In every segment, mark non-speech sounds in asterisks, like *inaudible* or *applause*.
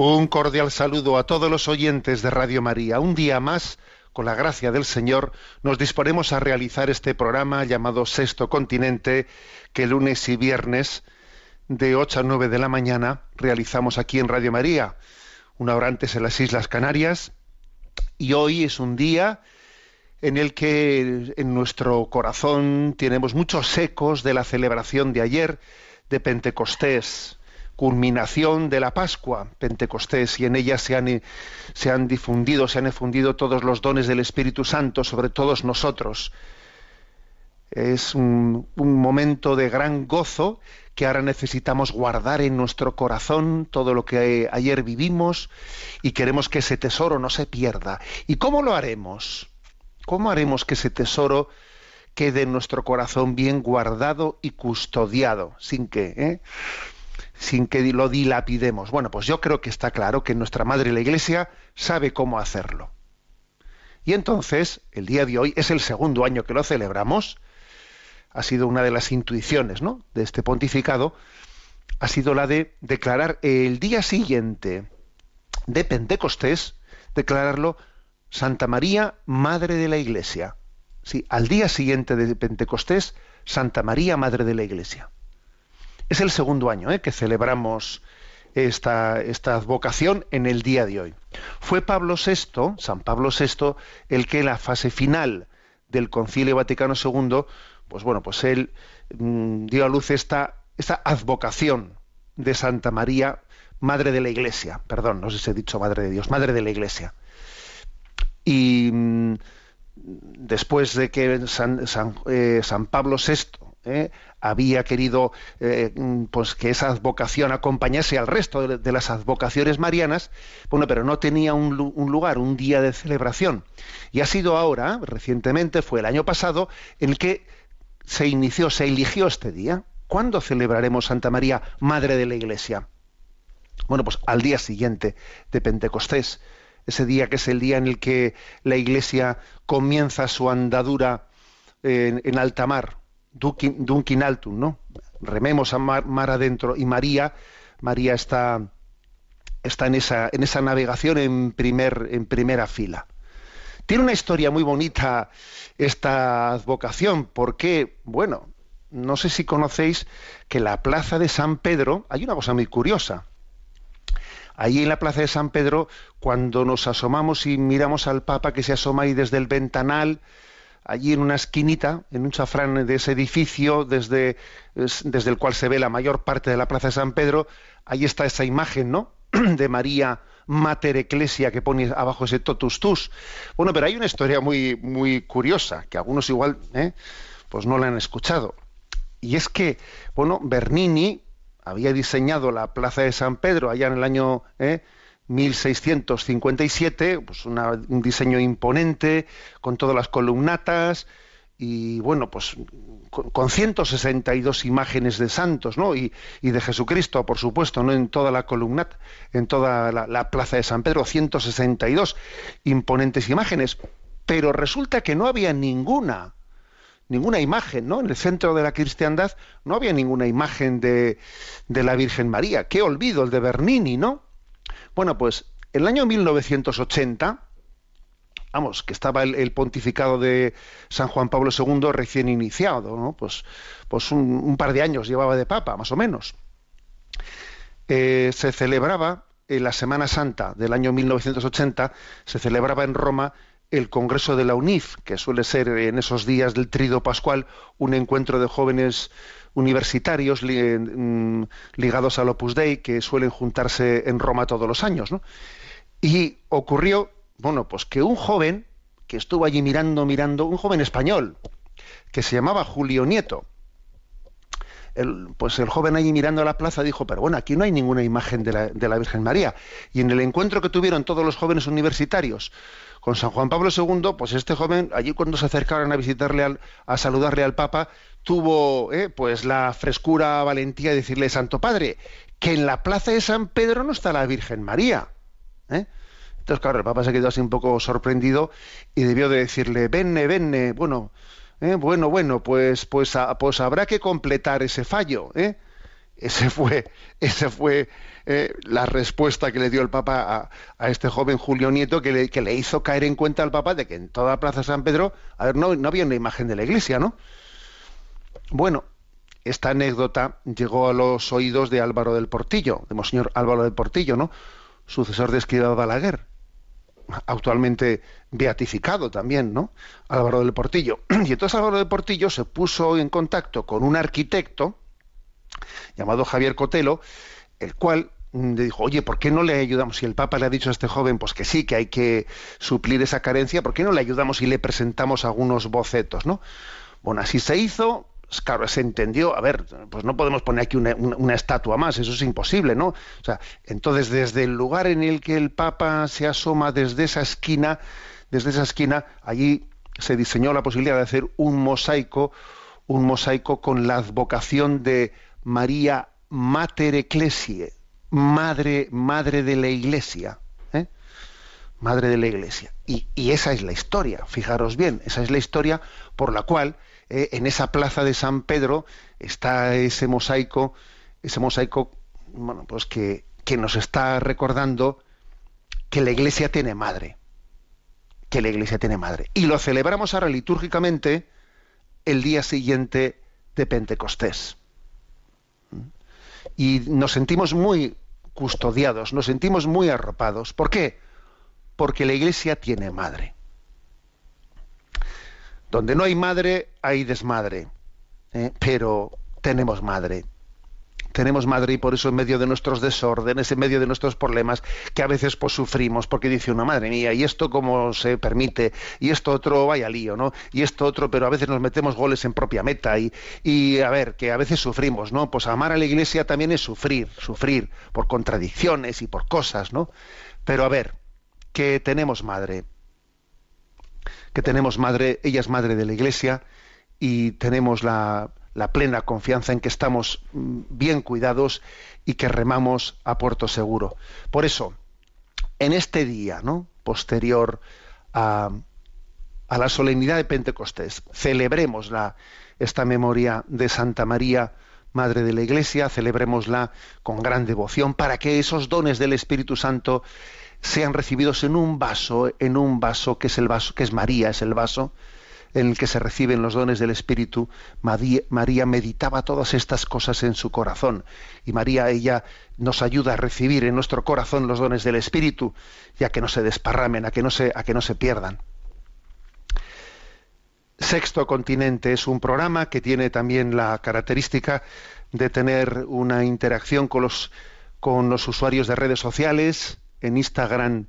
Un cordial saludo a todos los oyentes de Radio María. Un día más, con la gracia del Señor, nos disponemos a realizar este programa llamado Sexto Continente, que lunes y viernes, de 8 a 9 de la mañana, realizamos aquí en Radio María, una hora antes en las Islas Canarias. Y hoy es un día en el que en nuestro corazón tenemos muchos ecos de la celebración de ayer de Pentecostés, culminación de la Pascua, Pentecostés, y en ella se han, difundido, se han efundido todos los dones del Espíritu Santo sobre todos nosotros. Es un, un momento de gran gozo que ahora necesitamos guardar en nuestro corazón todo lo que ayer vivimos y queremos que ese tesoro no se pierda. ¿Y cómo lo haremos? ¿Cómo haremos que ese tesoro quede en nuestro corazón bien guardado y custodiado, sin que, eh? Sin que lo dilapidemos? Bueno, pues yo creo que está claro que nuestra Madre la Iglesia sabe cómo hacerlo. Y entonces, el día de hoy es el segundo año que lo celebramos, ha sido una de las intuiciones ¿no? de este pontificado, ha sido la de declarar el día siguiente de Pentecostés, declararlo Santa María, Madre de la Iglesia. Sí, al día siguiente de Pentecostés, Santa María, Madre de la Iglesia. Es el segundo año ¿eh? que celebramos esta, advocación en el día de hoy. Fue Pablo VI, San Pablo VI, el que en la fase final del Concilio Vaticano II, pues bueno, pues él mm, dio a luz esta, esta advocación de Santa María, Madre de la Iglesia. Perdón, no sé si he dicho Madre de Dios, Madre de la Iglesia. Y mm, después de que San, eh, Pablo VI había querido eh, mm, pues que esa advocación acompañase al resto de, las advocaciones marianas, bueno, pero no tenía un lugar, un día de celebración. Y ha sido ahora, recientemente, fue el año pasado, en el que se inició, se eligió este día. ¿Cuándo celebraremos Santa María, Madre de la Iglesia? Bueno, pues al día siguiente de Pentecostés, ese día que es el día en el que la Iglesia comienza su andadura en, en alta mar, Dunkin, Altum, ¿no? Rememos a mar, mar, adentro y María, María está, está en, esa, en esa navegación en, primer, en primera fila. Tiene una historia muy bonita esta advocación, porque, bueno, no sé si conocéis que la plaza de San Pedro, hay una cosa muy curiosa. Allí en la plaza de San Pedro, cuando nos asomamos y miramos al Papa que se asoma ahí desde el ventanal, allí en una esquinita, en un chafrán de ese edificio, desde, desde el cual se ve la mayor parte de la plaza de San Pedro, ahí está esa imagen, ¿no? *clears throat* de María Mater Ecclesia que pone abajo ese totus tus. Bueno, pero hay una historia muy, muy curiosa, que algunos igual, ¿eh? pues no la han escuchado. Y es que, bueno, Bernini había diseñado la plaza de San Pedro allá en el año ¿eh? 1657, pues una, un diseño imponente, con todas las columnatas, y bueno, pues con, con 162 imágenes de santos, ¿no? Y, de Jesucristo, por supuesto, ¿no? En toda la columnata, en toda la, la, plaza de San Pedro, 162 imponentes imágenes. Pero resulta que no había ninguna, ninguna imagen, ¿no? En el centro de la cristiandad no había ninguna imagen de, de la Virgen María. Qué olvido el de Bernini, ¿no? Bueno, pues el año 1980 vamos, que estaba el, pontificado de San Juan Pablo II recién iniciado, ¿no? Pues, pues un, un par de años llevaba de papa, más o menos. Eh, se celebraba en la Semana Santa del año 1980, se celebraba en Roma el Congreso de la UNIF, que suele ser en esos días del Trido Pascual un encuentro de jóvenes universitarios li, mm, ligados al Opus Dei que suelen juntarse en Roma todos los años. ¿no? Y ocurrió bueno, pues que un joven que estuvo allí mirando, mirando, un joven español, que se llamaba Julio Nieto, pues el joven allí mirando a la plaza dijo, pero bueno, aquí no hay ninguna imagen de la, de la, Virgen María. Y en el encuentro que tuvieron todos los jóvenes universitarios con San Juan Pablo II, pues este joven, allí cuando se acercaron a visitarle, al, a saludarle al Papa, tuvo eh, pues la frescura, valentía de decirle, Santo Padre, que en la plaza de San Pedro no está la Virgen María. ¿eh? Entonces, claro, el Papa se quedó así un poco sorprendido y debió de decirle, venne, venne, bueno, eh, bueno, bueno, pues, pues, a, pues habrá que completar ese fallo. ¿eh? Ese fue, *laughs* ese fue eh, la respuesta que le dio el Papa a, este joven Julio Nieto, que le, hizo caer en cuenta al Papa de que en toda Plaza San Pedro, a ver, no, había una imagen de la iglesia, ¿no? Bueno, esta anécdota llegó a los oídos de Álvaro del Portillo, de Monseñor Álvaro del Portillo, ¿no? Sucesor de Escribá Balaguer actualmente beatificado también, ¿no? Álvaro del Portillo. *clears throat* Y entonces Álvaro del Portillo se puso en contacto con un arquitecto llamado Javier Cotelo, el cual le dijo, oye, ¿por qué no le ayudamos? Si el Papa le ha dicho a este joven, pues que sí, que hay que suplir esa carencia, ¿por qué no le ayudamos y le presentamos algunos bocetos, ¿no? Bueno, así se hizo, claro, se entendió, a ver, pues no podemos poner aquí una, estatua más, eso es imposible, ¿no? O sea, entonces desde el lugar en el que el Papa se asoma, desde esa esquina, desde esa esquina, allí se diseñó la posibilidad de hacer un mosaico, un mosaico con la advocación de María Mater Ecclesiae, madre, madre de la Iglesia, ¿eh? madre de la Iglesia. Y, y esa es la historia, fijaros bien, esa es la historia por la cual eh, en esa plaza de San Pedro está ese mosaico, ese mosaico, bueno, pues que, que nos está recordando que la Iglesia tiene madre, que la Iglesia tiene madre. Y lo celebramos ahora litúrgicamente el día siguiente de Pentecostés. Y nos sentimos muy custodiados, nos sentimos muy arropados. ¿Por qué? Porque la Iglesia tiene madre. Donde no hay madre, hay desmadre. ¿eh? Pero tenemos madre. Tenemos madre y por eso en medio de nuestros desórdenes, en medio de nuestros problemas, que a veces pues sufrimos, porque dice una madre mía, y esto cómo se permite, y esto otro vaya lío, ¿no? Y esto otro, pero a veces nos metemos goles en propia meta, y, y a ver, que a veces sufrimos, ¿no? Pues amar a la iglesia también es sufrir, sufrir por contradicciones y por cosas, ¿no? Pero a ver, que tenemos madre, que tenemos madre, ella es madre de la Iglesia y tenemos la, plena confianza en que estamos bien cuidados y que remamos a puerto seguro. Por eso, en este día, ¿no? posterior a, a la solemnidad de Pentecostés, celebremos la, esta memoria de Santa María, Madre de la Iglesia, celebrémosla con gran devoción para que esos dones del Espíritu Santo sean recibidos en un vaso, en un vaso que es el vaso, que es María, es el vaso en el que se reciben los dones del Espíritu. María, meditaba todas estas cosas en su corazón y María ella nos ayuda a recibir en nuestro corazón los dones del Espíritu, ya que no se desparramen, a que no se, a que no se pierdan. Sexto Continente es un programa que tiene también la característica de tener una interacción con los, con los usuarios de redes sociales, en Instagram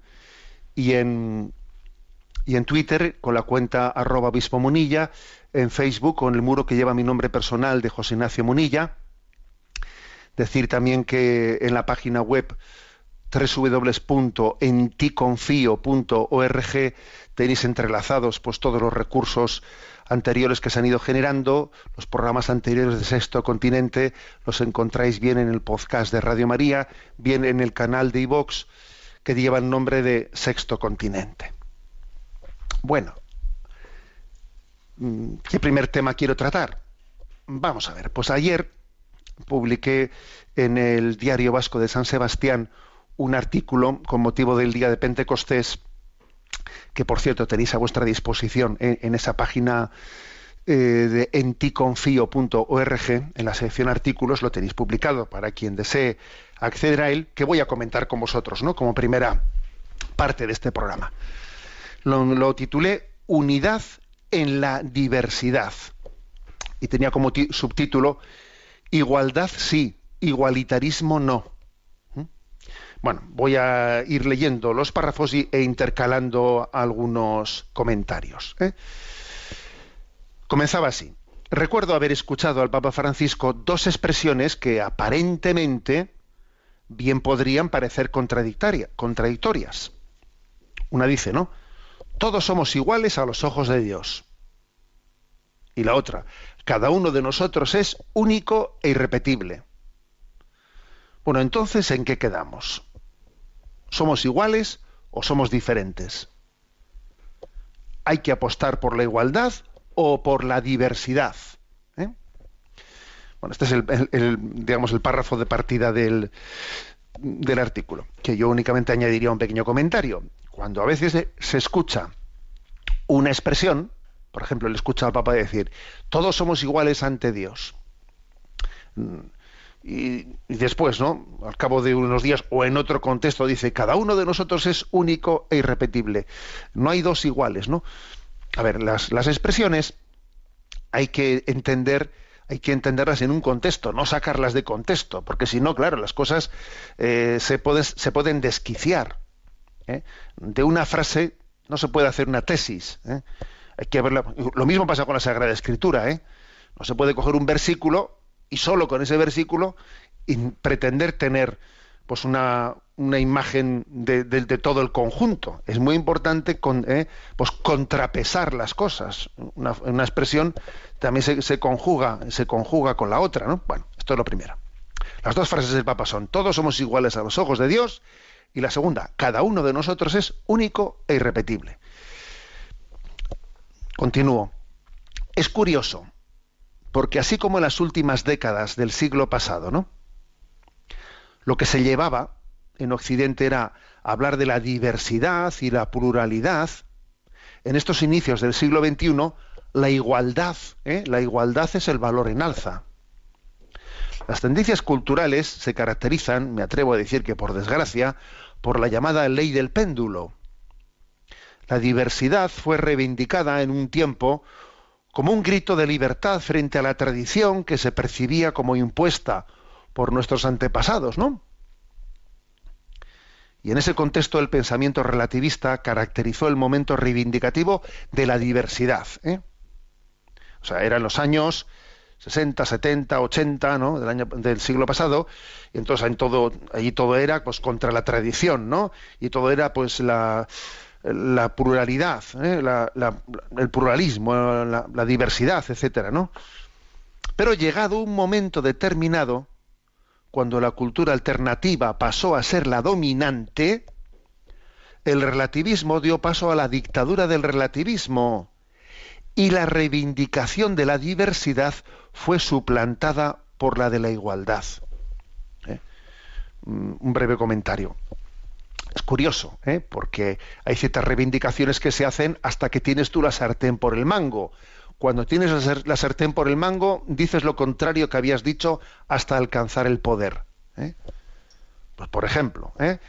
y en, y en Twitter con la cuenta arroba obispo Munilla, en Facebook con el muro que lleva mi nombre personal de José Ignacio Munilla. Decir también que en la página web www.enticonfio.org tenéis entrelazados pues todos los recursos anteriores que se han ido generando, los programas anteriores de Sexto Continente los encontráis bien en el podcast de Radio María, bien en el canal de iVox que lleva el nombre de Sexto Continente. Bueno, mm, ¿qué primer tema quiero tratar? Vamos a ver, pues ayer publiqué en el Diario Vasco de San Sebastián un artículo con motivo del día de Pentecostés, que por cierto tenéis a vuestra disposición en, esa página eh, de enticonfio.org, en la sección artículos, lo tenéis publicado para quien desee acceder a él, que voy a comentar con vosotros, ¿no? Como primera parte de este programa. Lo, titulé Unidad en la diversidad. Y tenía como subtítulo Igualdad sí, igualitarismo no. Bueno, voy a ir leyendo los párrafos e intercalando algunos comentarios. ¿eh? Comenzaba así. Recuerdo haber escuchado al Papa Francisco dos expresiones que aparentemente bien podrían parecer contradictorias. Una dice, ¿no? Todos somos iguales a los ojos de Dios. Y la otra, cada uno de nosotros es único e irrepetible. Bueno, entonces, ¿en qué quedamos? ¿Somos iguales o somos diferentes? ¿Hay que apostar por la igualdad o por la diversidad? Bueno, este es el, digamos, el párrafo de partida del, del artículo, que yo únicamente añadiría un pequeño comentario. Cuando a veces se escucha una expresión, por ejemplo, le escucha al Papa decir, todos somos iguales ante Dios y, después, ¿no? Al cabo de unos días o en otro contexto dice, cada uno de nosotros es único e irrepetible. No hay dos iguales, ¿no? A ver, las, expresiones hay que entender hay que entenderlas en un contexto, no sacarlas de contexto, porque si no, claro, las cosas eh, se, pueden desquiciar. ¿eh? De una frase no se puede hacer una tesis. ¿eh? Hay que verla. Lo mismo pasa con la Sagrada Escritura. No se puede coger un versículo y solo con ese versículo pretender tener pues una, una imagen de, todo el conjunto. Es muy importante eh, pues contrapesar las cosas. Una, una expresión también se, se, conjuga, se conjuga con la otra, ¿no? Bueno, esto es lo primero. Las dos frases del Papa son todos somos iguales a los ojos de Dios y la segunda, cada uno de nosotros es único e irrepetible. Continúo. Es curioso porque así como en las últimas décadas del siglo pasado, ¿no? Lo que se llevaba en Occidente era hablar de la diversidad y la pluralidad. En estos inicios del siglo XXI, la igualdad, ¿eh? la igualdad es el valor en alza. Las tendencias culturales se caracterizan, me atrevo a decir que por desgracia, por la llamada ley del péndulo. La diversidad fue reivindicada en un tiempo como un grito de libertad frente a la tradición que se percibía como impuesta por nuestros antepasados, ¿no? Y en ese contexto el pensamiento relativista caracterizó el momento reivindicativo de la diversidad. ¿eh? O sea, eran los años 60, 70, 80, ¿no? Del año del siglo pasado, y entonces en todo, allí todo era pues contra la tradición, ¿no? Y todo era pues la la pluralidad, ¿eh? el pluralismo, la, diversidad, etcétera, ¿no? Pero llegado un momento determinado, cuando la cultura alternativa pasó a ser la dominante, el relativismo dio paso a la dictadura del relativismo y la reivindicación de la diversidad fue suplantada por la de la igualdad. ¿Eh? Mm, un breve comentario. Es curioso, ¿eh? porque hay ciertas reivindicaciones que se hacen hasta que tienes tú la sartén por el mango. Cuando tienes la sartén por el mango, dices lo contrario que habías dicho hasta alcanzar el poder. ¿eh? Pues por ejemplo, ¿eh?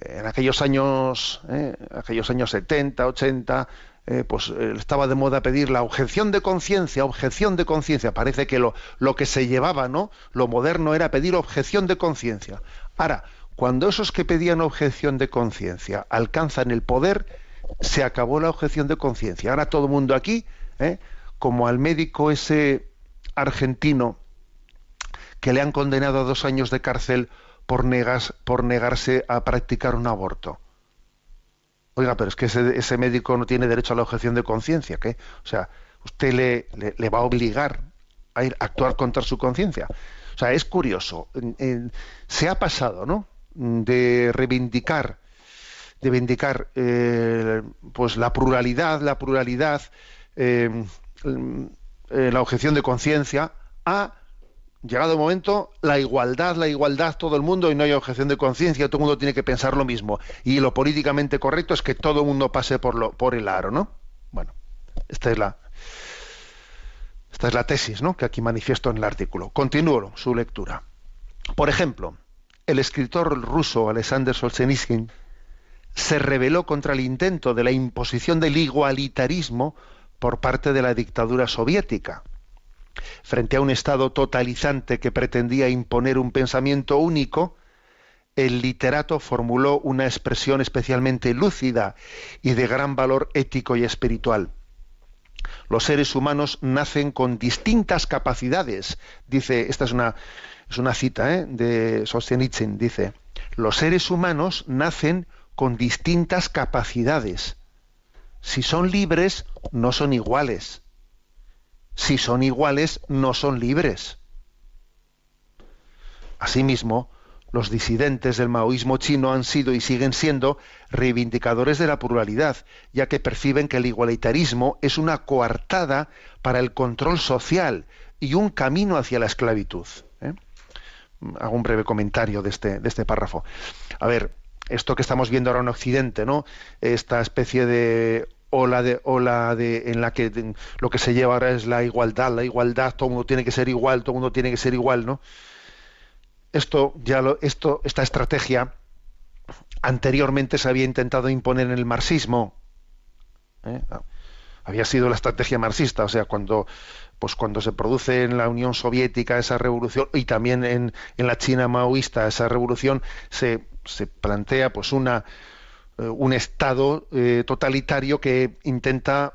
en aquellos años, ¿eh? aquellos años 70, 80, pues estaba de moda pedir la objeción de conciencia, objeción de conciencia. Parece que lo, lo que se llevaba, ¿no? Lo moderno era pedir objeción de conciencia. Ahora, cuando esos que pedían objeción de conciencia alcanzan el poder, se acabó la objeción de conciencia. Ahora todo el mundo aquí, ¿eh? Como al médico ese argentino que le han condenado a dos años de cárcel por, por negarse a practicar un aborto. Oiga, pero es que ese, médico no tiene derecho a la objeción de conciencia, ¿qué? O sea, usted le, va a obligar a ir a actuar contra su conciencia. O sea, es curioso. Se ha pasado, ¿no? De reivindicar, de reivindicar eh, pues la pluralidad, la pluralidad, eh, eh, la objeción de conciencia, a llegado el momento, la igualdad, la igualdad, todo el mundo y no hay objeción de conciencia, todo el mundo tiene que pensar lo mismo. Y lo políticamente correcto es que todo el mundo pase por, lo, por el aro, ¿no? Bueno, esta es la, esta es la tesis ¿no? que aquí manifiesto en el artículo. Continúo su lectura. Por ejemplo, el escritor ruso Alexander Solzhenitsyn se rebeló contra el intento de la imposición del igualitarismo por parte de la dictadura soviética. Frente a un Estado totalizante que pretendía imponer un pensamiento único, el literato formuló una expresión especialmente lúcida y de gran valor ético y espiritual. Los seres humanos nacen con distintas capacidades, dice, esta es una, es una cita ¿eh? de Solzhenitsyn, dice, los seres humanos nacen con distintas capacidades. Si son libres, no son iguales. Si son iguales, no son libres. Asimismo, los disidentes del maoísmo chino han sido y siguen siendo reivindicadores de la pluralidad, ya que perciben que el igualitarismo es una coartada para el control social y un camino hacia la esclavitud. ¿eh? Hago un breve comentario de este, de este párrafo. A ver, esto que estamos viendo ahora en Occidente, ¿no? Esta especie de ola de ola de en la que lo que se lleva ahora es la igualdad, la igualdad, todo el mundo tiene que ser igual, todo el mundo tiene que ser igual, ¿no? Esto ya lo, esto esta estrategia anteriormente se había intentado imponer en el marxismo. ¿eh? Había sido la estrategia marxista, o sea, cuando pues cuando se produce en la Unión Soviética esa revolución y también en, en la China maoísta esa revolución se, se plantea pues una eh, un estado eh, totalitario que intenta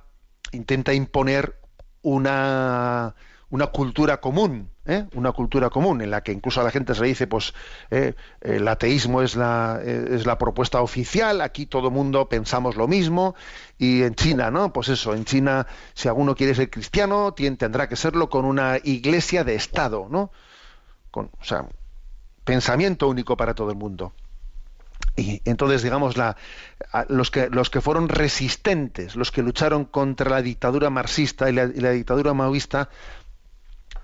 intenta imponer una una cultura común ¿eh? una cultura común en la que incluso a la gente se le dice pues eh, el ateísmo es la es la propuesta oficial aquí todo mundo pensamos lo mismo y en China no pues eso en China si alguno quiere ser cristiano tendrá que serlo con una iglesia de estado no con o sea pensamiento único para todo el mundo y entonces, digamos, la, los, que, los que fueron resistentes, los que lucharon contra la dictadura marxista y la, y la dictadura maoísta,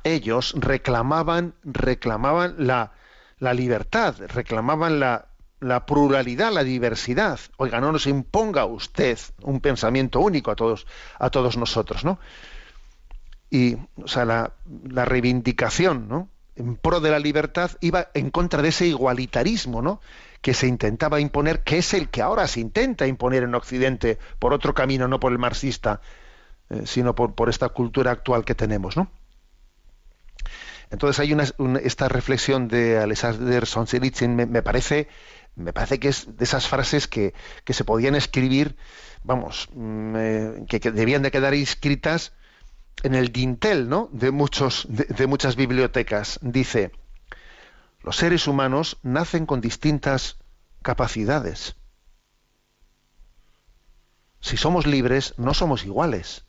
ellos reclamaban, reclamaban la, la libertad, reclamaban la, la pluralidad, la diversidad. Oiga, no nos imponga usted un pensamiento único a todos, a todos nosotros, ¿no? Y, o sea, la, la reivindicación, ¿no? En pro de la libertad iba en contra de ese igualitarismo, ¿no? Que se intentaba imponer, que es el que ahora se intenta imponer en Occidente por otro camino, no por el marxista, eh, sino por, por esta cultura actual que tenemos, ¿no? Entonces hay una, un- esta reflexión de Alexander Solzhenitsyn me, parece me parece que es de esas frases que, que se podían escribir, vamos, mm, eh, que, que debían de quedar inscritas en el dintel, ¿no? De muchos de muchas bibliotecas. Dice los seres humanos nacen con distintas capacidades. Si somos libres, no somos iguales.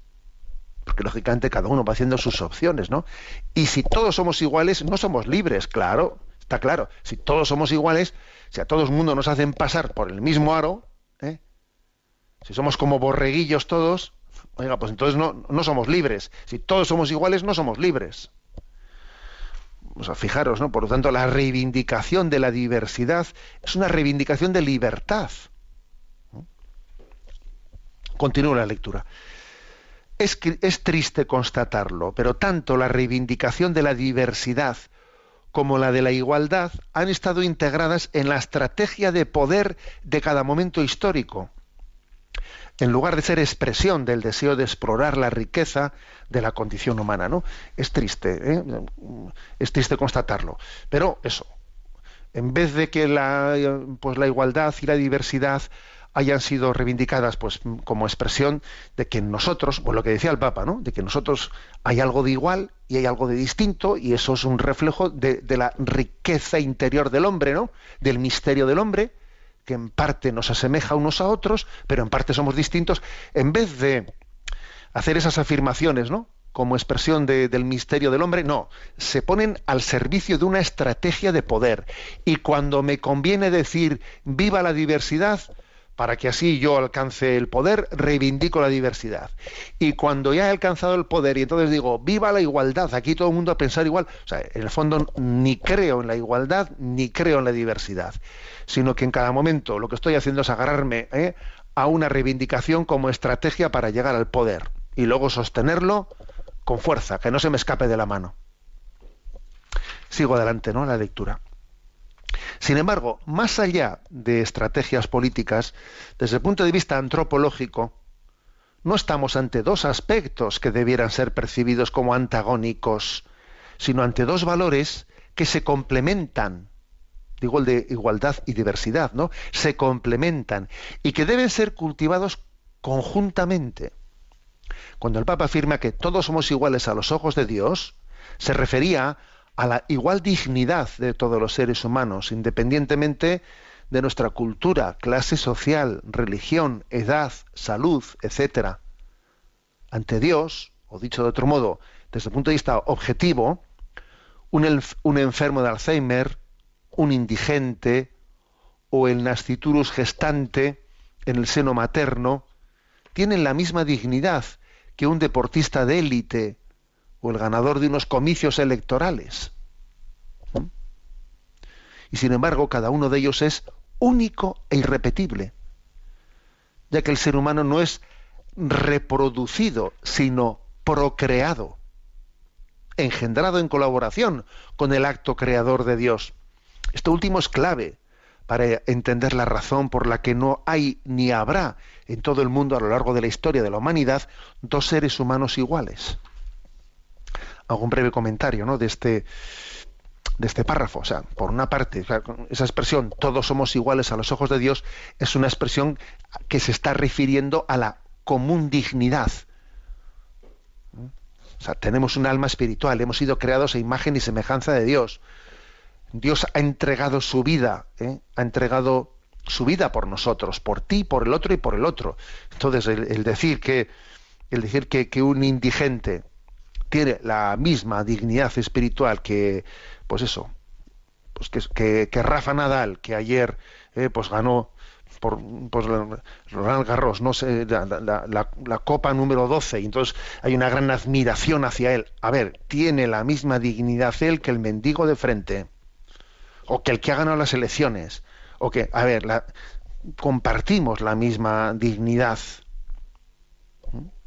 Porque lógicamente cada uno va haciendo sus opciones, ¿no? Y si todos somos iguales, no somos libres, claro, está claro. Si todos somos iguales, si a todo el mundo nos hacen pasar por el mismo aro, ¿eh? si somos como borreguillos todos, oiga, pues entonces no, no somos libres. Si todos somos iguales, no somos libres fijaros, ¿no? Por lo tanto, la reivindicación de la diversidad es una reivindicación de libertad. Continúo la lectura. Es triste constatarlo, pero tanto la reivindicación de la diversidad como la de la igualdad han estado integradas en la estrategia de poder de cada momento histórico en lugar de ser expresión del deseo de explorar la riqueza de la condición humana, ¿no? Es triste, ¿eh? es triste constatarlo, pero eso, en vez de que la, pues la igualdad y la diversidad hayan sido reivindicadas pues como expresión de que nosotros, pues lo que decía el Papa, ¿no? de que nosotros hay algo de igual y hay algo de distinto y eso es un reflejo de, de la riqueza interior del hombre, ¿no? del misterio del hombre, que en parte nos asemeja unos a otros, pero en parte somos distintos, en vez de hacer esas afirmaciones, ¿no? como expresión de- del misterio del hombre, no, se ponen al servicio de una estrategia de poder. Y cuando me conviene decir viva la diversidad, para que así yo alcance el poder, reivindico la diversidad. Y cuando ya he alcanzado el poder y entonces digo, viva la igualdad, aquí todo el mundo a pensar igual, o sea, en el fondo ni creo en la igualdad ni creo en la diversidad, sino que en cada momento lo que estoy haciendo es agarrarme ¿eh? a una reivindicación como estrategia para llegar al poder y luego sostenerlo con fuerza, que no se me escape de la mano. Sigo adelante, ¿no? La lectura. Sin embargo, más allá de estrategias políticas, desde el punto de vista antropológico, no estamos ante dos aspectos que debieran ser percibidos como antagónicos, sino ante dos valores que se complementan. Digo el de igualdad y diversidad, ¿no? Se complementan y que deben ser cultivados conjuntamente. Cuando el Papa afirma que todos somos iguales a los ojos de Dios, se refería a la igual dignidad de todos los seres humanos, independientemente de nuestra cultura, clase social, religión, edad, salud, etc. Ante Dios, o dicho de otro modo, desde el punto de vista objetivo, un, un enfermo de Alzheimer, un indigente o el nasciturus gestante en el seno materno tienen la misma dignidad que un deportista de élite o el ganador de unos comicios electorales. Y sin embargo, cada uno de ellos es único e irrepetible, ya que el ser humano no es reproducido, sino procreado, engendrado en colaboración con el acto creador de Dios. Esto último es clave para entender la razón por la que no hay ni habrá en todo el mundo a lo largo de la historia de la humanidad dos seres humanos iguales. Hago un breve comentario ¿no? de, este, de este párrafo. O sea, por una parte, esa expresión todos somos iguales a los ojos de Dios es una expresión que se está refiriendo a la común dignidad. O sea, tenemos un alma espiritual, hemos sido creados a imagen y semejanza de Dios. Dios ha entregado su vida, ¿eh? ha entregado su vida por nosotros, por ti, por el otro y por el otro. Entonces, el, el decir que el decir que, que un indigente tiene la misma dignidad espiritual que, pues eso, pues que, que, Rafa Nadal, que ayer eh, pues ganó por pues, Roland Garros, no sé, la, la, la, copa número 12, y entonces hay una gran admiración hacia él. A ver, tiene la misma dignidad él que el mendigo de frente, o que el que ha ganado las elecciones, o que, a ver, compartimos la misma dignidad,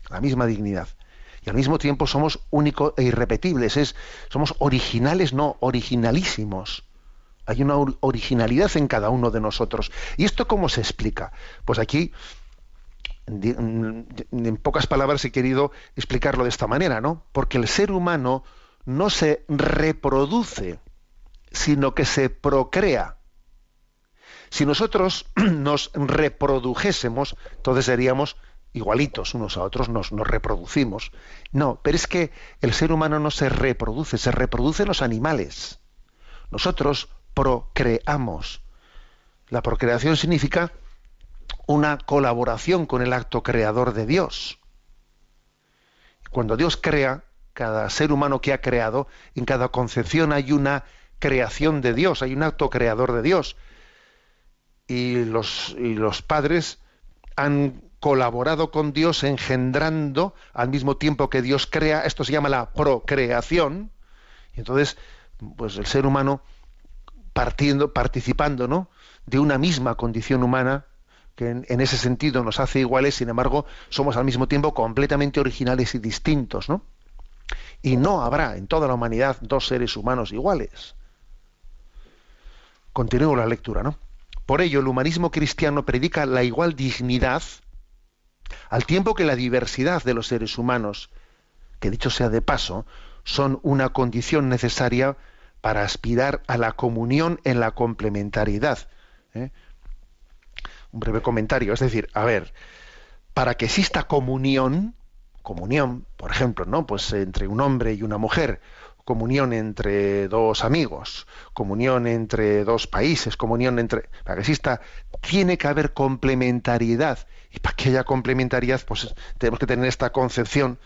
la misma dignidad. Y al mismo tiempo somos únicos e irrepetibles, es, somos originales, no originalísimos. Hay una originalidad en cada uno de nosotros. ¿Y esto cómo se explica? Pues aquí, en pocas palabras, he querido explicarlo de esta manera, ¿no? Porque el ser humano no se reproduce, sino que se procrea. Si nosotros *clears throat* nos reprodujésemos, entonces seríamos igualitos unos a otros, nos, nos, reproducimos. No, pero es que el ser humano no se reproduce, se reproducen los animales. Nosotros procreamos. La procreación significa una colaboración con el acto creador de Dios. Cuando Dios crea, cada ser humano que ha creado, en cada concepción hay una creación de Dios, hay un acto creador de Dios. Y los, y los padres han colaborado con Dios engendrando al mismo tiempo que Dios crea, esto se llama la procreación, y entonces, pues el ser humano partiendo, participando, ¿no? de una misma condición humana, que en, en, ese sentido nos hace iguales, sin embargo, somos al mismo tiempo completamente originales y distintos, ¿no? Y no habrá en toda la humanidad dos seres humanos iguales. Continúo la lectura, ¿no? Por ello, el humanismo cristiano predica la igual dignidad al tiempo que la diversidad de los seres humanos, que dicho sea de paso, son una condición necesaria para aspirar a la comunión en la complementariedad. ¿eh? un breve comentario. Es decir, a ver, para que exista comunión, comunión, por ejemplo, ¿no? Pues entre un hombre y una mujer, comunión entre dos amigos, comunión entre dos países, comunión entre. Para que exista, tiene que haber complementariedad. Y para que haya complementariedad, pues tenemos que tener esta concepción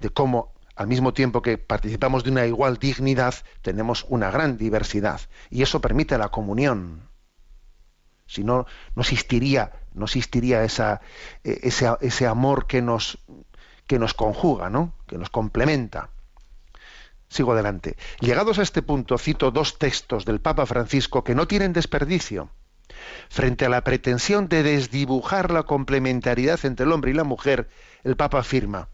de cómo al mismo tiempo que participamos de una igual dignidad, tenemos una gran diversidad. Y eso permite la comunión. Si no, no existiría, no existiría esa, eh, ese, ese amor que nos, que nos conjuga, ¿no? que nos complementa. Sigo adelante. Llegados a este punto, cito dos textos del Papa Francisco que no tienen desperdicio. Frente a la pretensión de desdibujar la complementariedad entre el hombre y la mujer, el Papa afirma,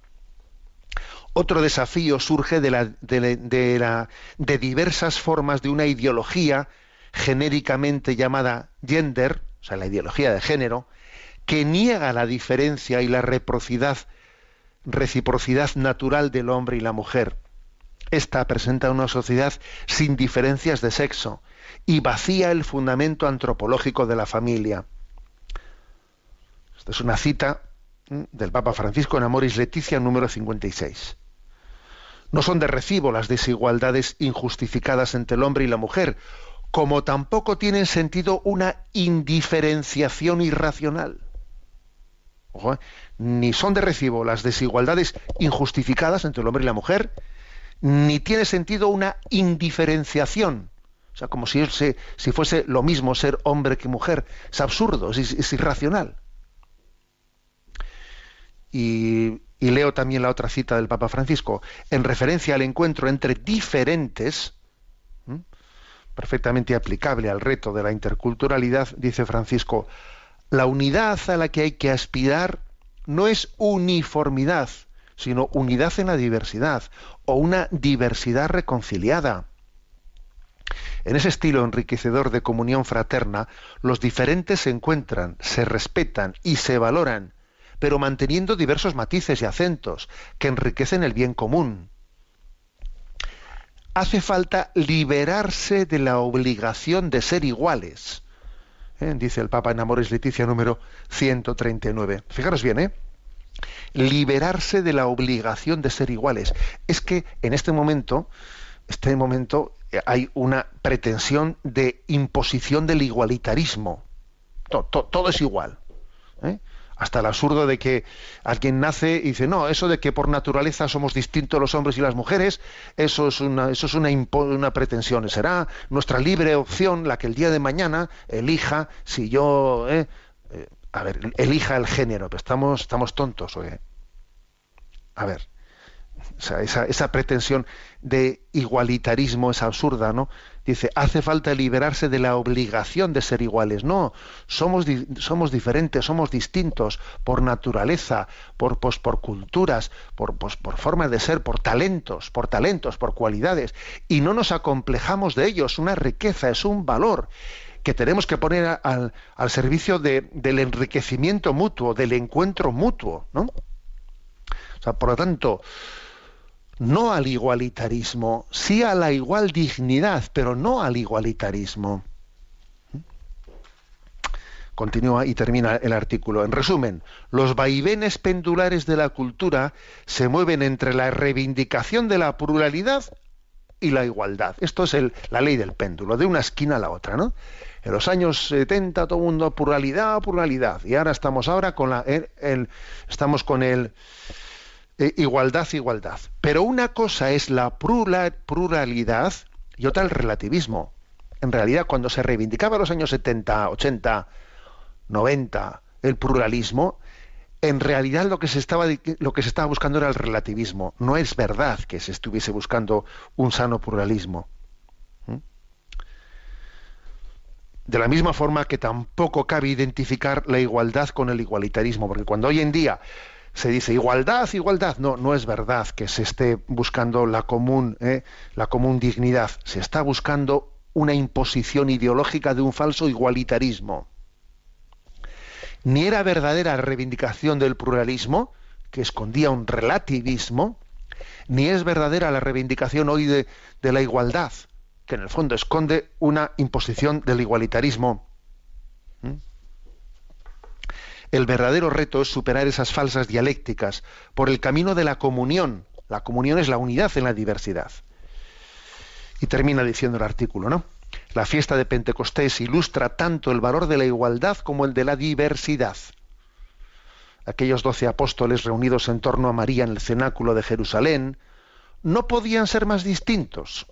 otro desafío surge de, la, de, diversas formas de una ideología genéricamente llamada gender, o sea, la ideología de género, que niega la diferencia y la reciprocidad natural del hombre y la mujer. Esta presenta una sociedad sin diferencias de sexo y vacía el fundamento antropológico de la familia. Esta es una cita del Papa Francisco en Amoris Leticia número 56. No son de recibo las desigualdades injustificadas entre el hombre y la mujer, como tampoco tienen sentido una indiferenciación irracional. ¿eh? Ni son de recibo las desigualdades injustificadas entre el hombre y la mujer, ni tiene sentido una indiferenciación. O sea, como si, si fuese lo mismo ser hombre que mujer. Es absurdo, es irracional. Y, leo también la otra cita del Papa Francisco, en referencia al encuentro entre diferentes, perfectamente aplicable al reto de la interculturalidad, dice Francisco, la unidad a la que hay que aspirar no es uniformidad, sino unidad en la diversidad, o una diversidad reconciliada. En ese estilo enriquecedor de comunión fraterna, los diferentes se encuentran, se respetan y se valoran, pero manteniendo diversos matices y acentos que enriquecen el bien común. Hace falta liberarse de la obligación de ser iguales, ¿eh? dice el Papa en Amores Leticia número 139. Fijaros bien, ¿eh? Liberarse de la obligación de ser iguales. Es que en este momento, este momento eh, hay una pretensión de imposición del igualitarismo. Todo, es igual. ¿eh? hasta el absurdo de que alguien nace y dice, no, eso de que por naturaleza somos distintos los hombres y las mujeres, eso es una, eso es una, una pretensión. Será nuestra libre opción la que el día de mañana elija si yo, eh, a ver, elija el género. Pero estamos, estamos tontos, oye. A ver, esa, esa pretensión de igualitarismo es absurda, ¿no? Dice, hace falta liberarse de la obligación de ser iguales. No, somos, somos diferentes, somos distintos por naturaleza, por, pues, por culturas, por, pues, por forma de ser, por talentos, por talentos, por cualidades. Y no nos acomplejamos de ellos. Una riqueza, es un valor que tenemos que poner al, servicio de, del enriquecimiento mutuo, del encuentro mutuo, ¿no? O sea, por lo tanto, no al igualitarismo, sí a la igual dignidad, pero no al igualitarismo. Continúa y termina el artículo. En resumen, los vaivenes pendulares de la cultura se mueven entre la reivindicación de la pluralidad y la igualdad. Esto es la ley del péndulo, de una esquina a la otra, ¿no? En los años 70 todo el mundo pluralidad, pluralidad, y ahora estamos ahora con la, estamos con el eh, igualdad, igualdad. Pero una cosa es la pluralidad y otra el relativismo. En realidad, cuando se reivindicaba los años 70, 80, 90 el pluralismo, en realidad lo que se estaba lo que se estaba buscando era el relativismo. No es verdad que se estuviese buscando un sano pluralismo. ¿Mm? De la misma forma que tampoco cabe identificar la igualdad con el igualitarismo, porque cuando hoy en día se dice igualdad, igualdad. No, no es verdad que se esté buscando la común, ¿eh? la común dignidad. Se está buscando una imposición ideológica de un falso igualitarismo. Ni era verdadera la reivindicación del pluralismo, que escondía un relativismo, ni es verdadera la reivindicación hoy de, de la igualdad, que en el fondo esconde una imposición del igualitarismo. ¿Mm? El verdadero reto es superar esas falsas dialécticas por el camino de la comunión. La comunión es la unidad en la diversidad. Y termina diciendo el artículo, ¿no? La fiesta de Pentecostés ilustra tanto el valor de la igualdad como el de la diversidad. Aquellos doce apóstoles reunidos en torno a María en el cenáculo de Jerusalén no podían ser más distintos,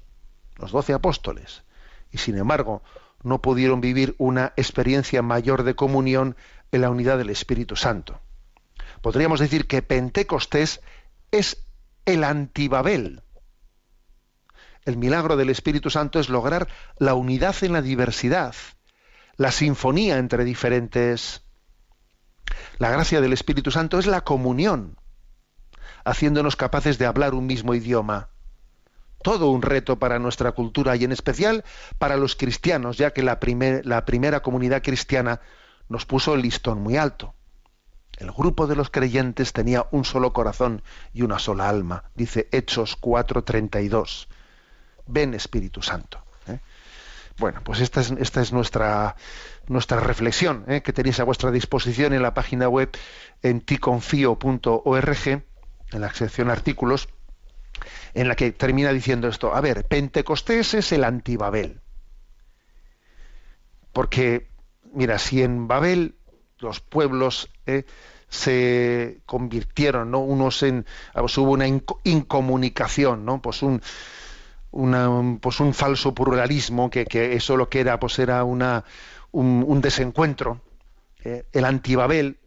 los doce apóstoles, y sin embargo no pudieron vivir una experiencia mayor de comunión en la unidad del Espíritu Santo. Podríamos decir que Pentecostés es el antibabel. El milagro del Espíritu Santo es lograr la unidad en la diversidad, la sinfonía entre diferentes. La gracia del Espíritu Santo es la comunión, haciéndonos capaces de hablar un mismo idioma. Todo un reto para nuestra cultura y en especial para los cristianos, ya que la, primera comunidad cristiana nos puso el listón muy alto. El grupo de los creyentes tenía un solo corazón y una sola alma, dice Hechos 4:32. Ven Espíritu Santo. ¿eh? Bueno, pues esta es, nuestra, reflexión ¿eh? que tenéis a vuestra disposición en la página web en ticonfio.org, en la sección artículos, en la que termina diciendo esto. A ver, Pentecostés es el antibabel. Porque, mira, si en Babel los pueblos ¿eh? se convirtieron, ¿no? Unos en, hubo una incomunicación, ¿no? Pues un, una, pues un falso pluralismo, que, eso lo que era, pues era una, un, un desencuentro. Eh, el antibabel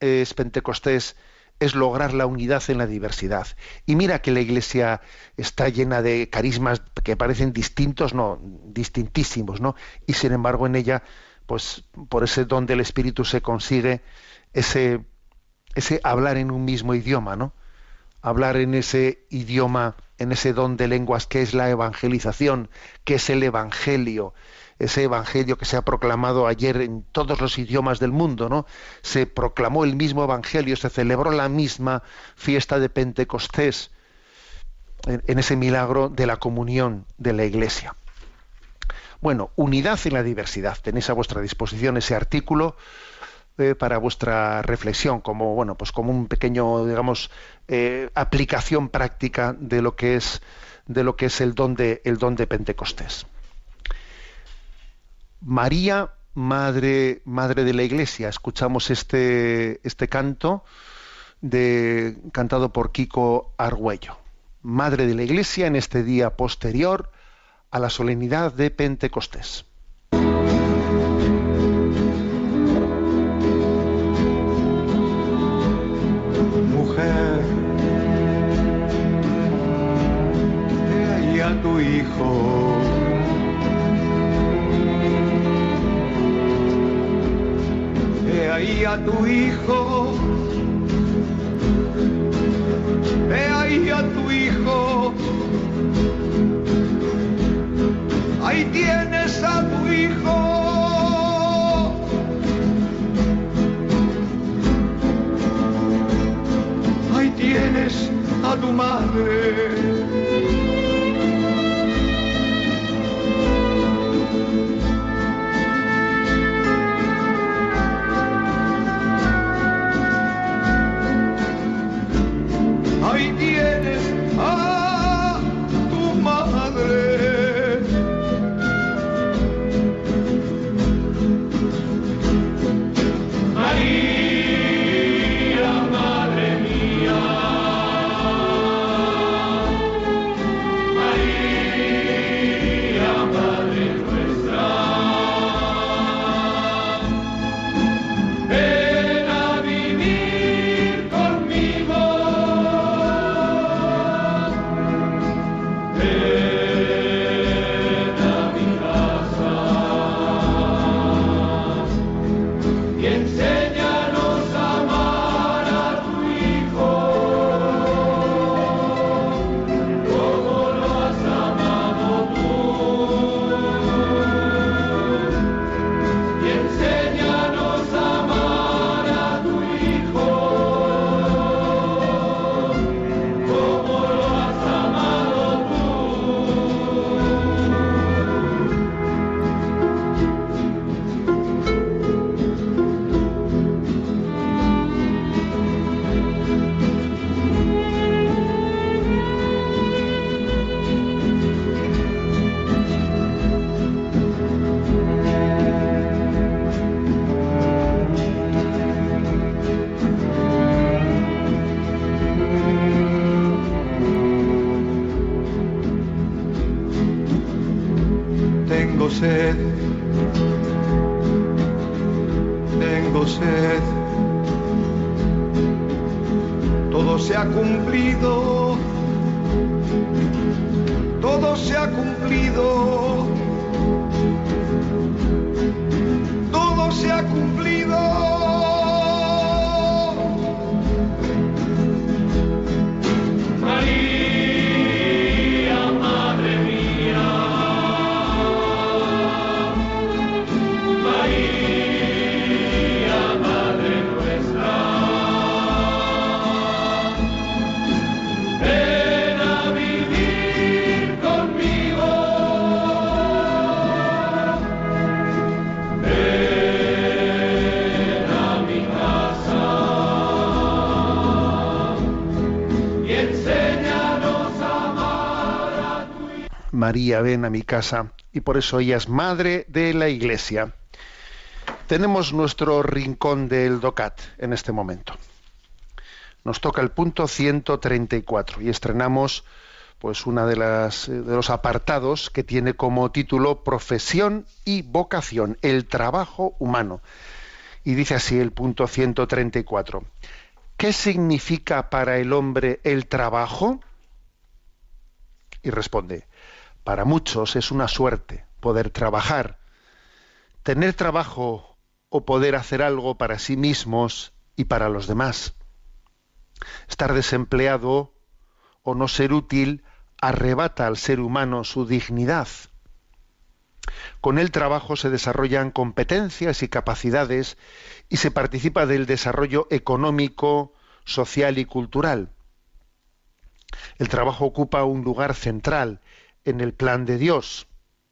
es Pentecostés, es lograr la unidad en la diversidad. Y mira que la iglesia está llena de carismas que parecen distintos, no, distintísimos, ¿no? Y sin embargo en ella, pues por ese don del Espíritu se consigue ese, ese hablar en un mismo idioma, ¿no? Hablar en ese idioma, en ese don de lenguas que es la evangelización, que es el evangelio, ese evangelio que se ha proclamado ayer en todos los idiomas del mundo, ¿no? Se proclamó el mismo evangelio, se celebró la misma fiesta de Pentecostés en, ese milagro de la comunión de la Iglesia. Bueno, unidad en la diversidad. Tenéis a vuestra disposición ese artículo eh, para vuestra reflexión, como bueno, pues como un pequeño, digamos, eh, aplicación práctica de lo que es de lo que es el don de el don de Pentecostés. María, madre, madre de la Iglesia. Escuchamos este, este canto de, cantado por Kiko Argüello. Madre de la Iglesia en este día posterior a la solemnidad de Pentecostés. Mujer, he ahí a tu hijo. He ahí a tu hijo. He ahí a tu hijo. Ahí tienes a tu hijo. Ahí tienes a tu madre. Tengo sed. Todo se ha cumplido, todo se ha cumplido, todo se ha cumplido. María, ven a mi casa, y por eso ella es madre de la Iglesia. Tenemos nuestro rincón del DOCAT en este momento. Nos toca el punto 134 y estrenamos pues una de las de los apartados que tiene como título Profesión y vocación, el trabajo humano. Y dice así el punto 134. ¿Qué significa para el hombre el trabajo? Y responde, para muchos es una suerte poder trabajar. Tener trabajo o poder hacer algo para sí mismos y para los demás. Estar desempleado o no ser útil arrebata al ser humano su dignidad. Con el trabajo se desarrollan competencias y capacidades y se participa del desarrollo económico, social y cultural. El trabajo ocupa un lugar central en el plan de Dios.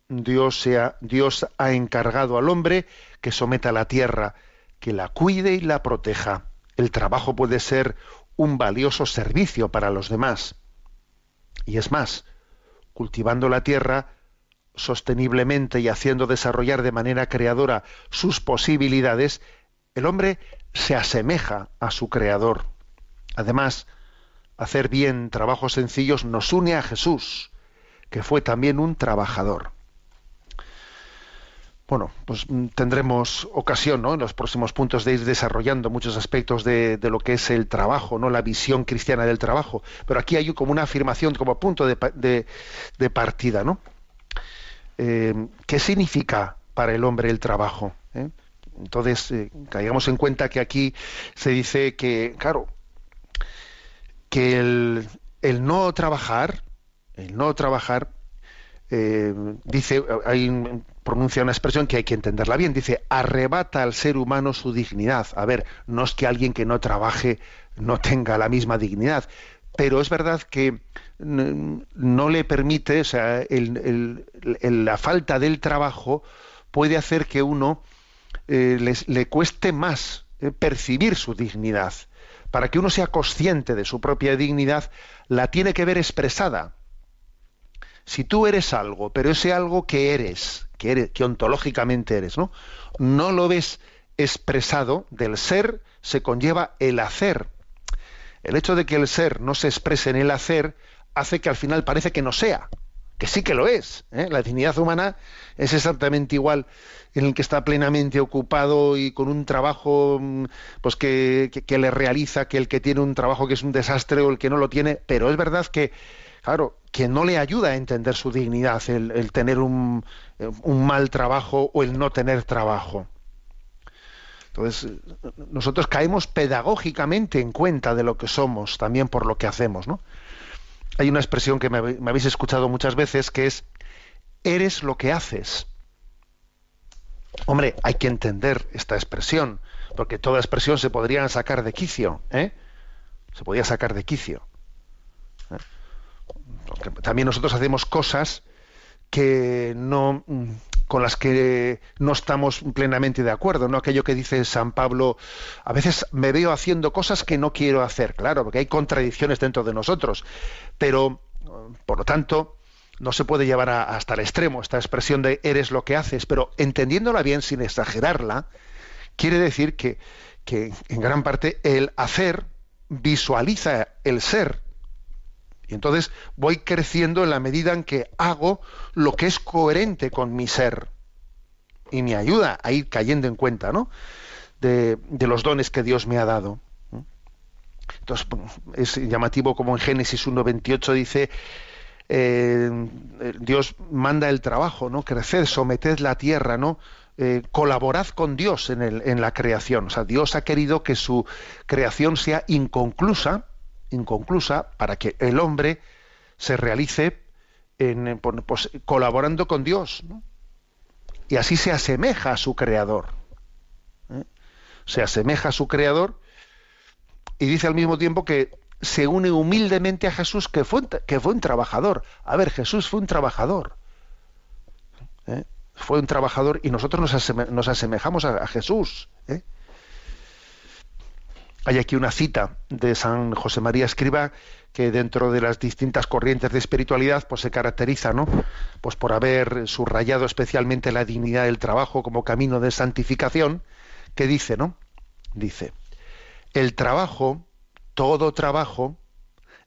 Dios, sea, Dios ha encargado al hombre que someta la tierra, que la cuide y la proteja. El trabajo puede ser un valioso servicio para los demás. Y es más, cultivando la tierra sosteniblemente y haciendo desarrollar de manera creadora sus posibilidades, el hombre se asemeja a su creador. Además, hacer bien trabajos sencillos nos une a Jesús, que fue también un trabajador. Bueno, pues mm, tendremos ocasión ¿no? en los próximos puntos de ir desarrollando muchos aspectos de, lo que es el trabajo, no la visión cristiana del trabajo. Pero aquí hay como una afirmación, como punto de, de, partida. ¿no? Eh, ¿Qué significa para el hombre el trabajo? ¿Eh? Entonces, eh, caigamos en cuenta que aquí se dice que, claro, que el no trabajar, el no trabajar, eh, dice, pronuncia una expresión que hay que entenderla bien, dice, arrebata al ser humano su dignidad. A ver, no es que alguien que no trabaje no tenga la misma dignidad, pero es verdad que no le permite, o sea, la falta del trabajo puede hacer que uno eh, le cueste más eh, percibir su dignidad. Para que uno sea consciente de su propia dignidad, la tiene que ver expresada si tú eres algo, pero ese algo que eres, que, eres, que ontológicamente eres, ¿no? No lo ves expresado del ser, se conlleva el hacer. El hecho de que el ser no se exprese en el hacer hace que al final parece que no sea, que sí que lo es. ¿eh? La dignidad humana es exactamente igual en el que está plenamente ocupado y con un trabajo pues que, que, que le realiza que el que tiene un trabajo que es un desastre o el que no lo tiene, pero es verdad que claro, que no le ayuda a entender su dignidad el, tener un, un, mal trabajo o el no tener trabajo. Entonces, nosotros caemos pedagógicamente en cuenta de lo que somos, también por lo que hacemos, ¿no? Hay una expresión que me, me habéis escuchado muchas veces que es eres lo que haces. Hombre, hay que entender esta expresión, porque toda expresión se podría sacar de quicio, ¿eh? Se podría sacar de quicio. También nosotros hacemos cosas que no con las que no estamos plenamente de acuerdo, ¿no? Aquello que dice San Pablo, a veces me veo haciendo cosas que no quiero hacer, claro, porque hay contradicciones dentro de nosotros, pero por lo tanto no se puede llevar hasta el extremo esta expresión de eres lo que haces, pero entendiéndola bien sin exagerarla, quiere decir que, que en gran parte el hacer visualiza el ser, y entonces voy creciendo en la medida en que hago lo que es coherente con mi ser. y me ayuda a ir cayendo en cuenta, ¿no? De, los dones que Dios me ha dado. Entonces, es llamativo como en Génesis 1.28 dice, eh, Dios manda el trabajo, ¿no? Creced, someted la tierra, ¿no? Eh, colaborad con Dios en, el, en la creación. O sea, Dios ha querido que su creación sea inconclusa, inconclusa, para que el hombre se realice en, pues, colaborando con Dios. Y así se asemeja a su creador. ¿eh? Se asemeja a su creador y dice al mismo tiempo que se une humildemente a Jesús, que fue, un trabajador. A ver, Jesús fue un trabajador. ¿eh? Fue un trabajador y nosotros nos asemejamos a, a Jesús. ¿eh? Hay aquí una cita de San José María Escriba que dentro de las distintas corrientes de espiritualidad pues se caracteriza, ¿no? Pues por haber subrayado especialmente la dignidad del trabajo como camino de santificación, que dice, ¿no? Dice: "El trabajo todo trabajo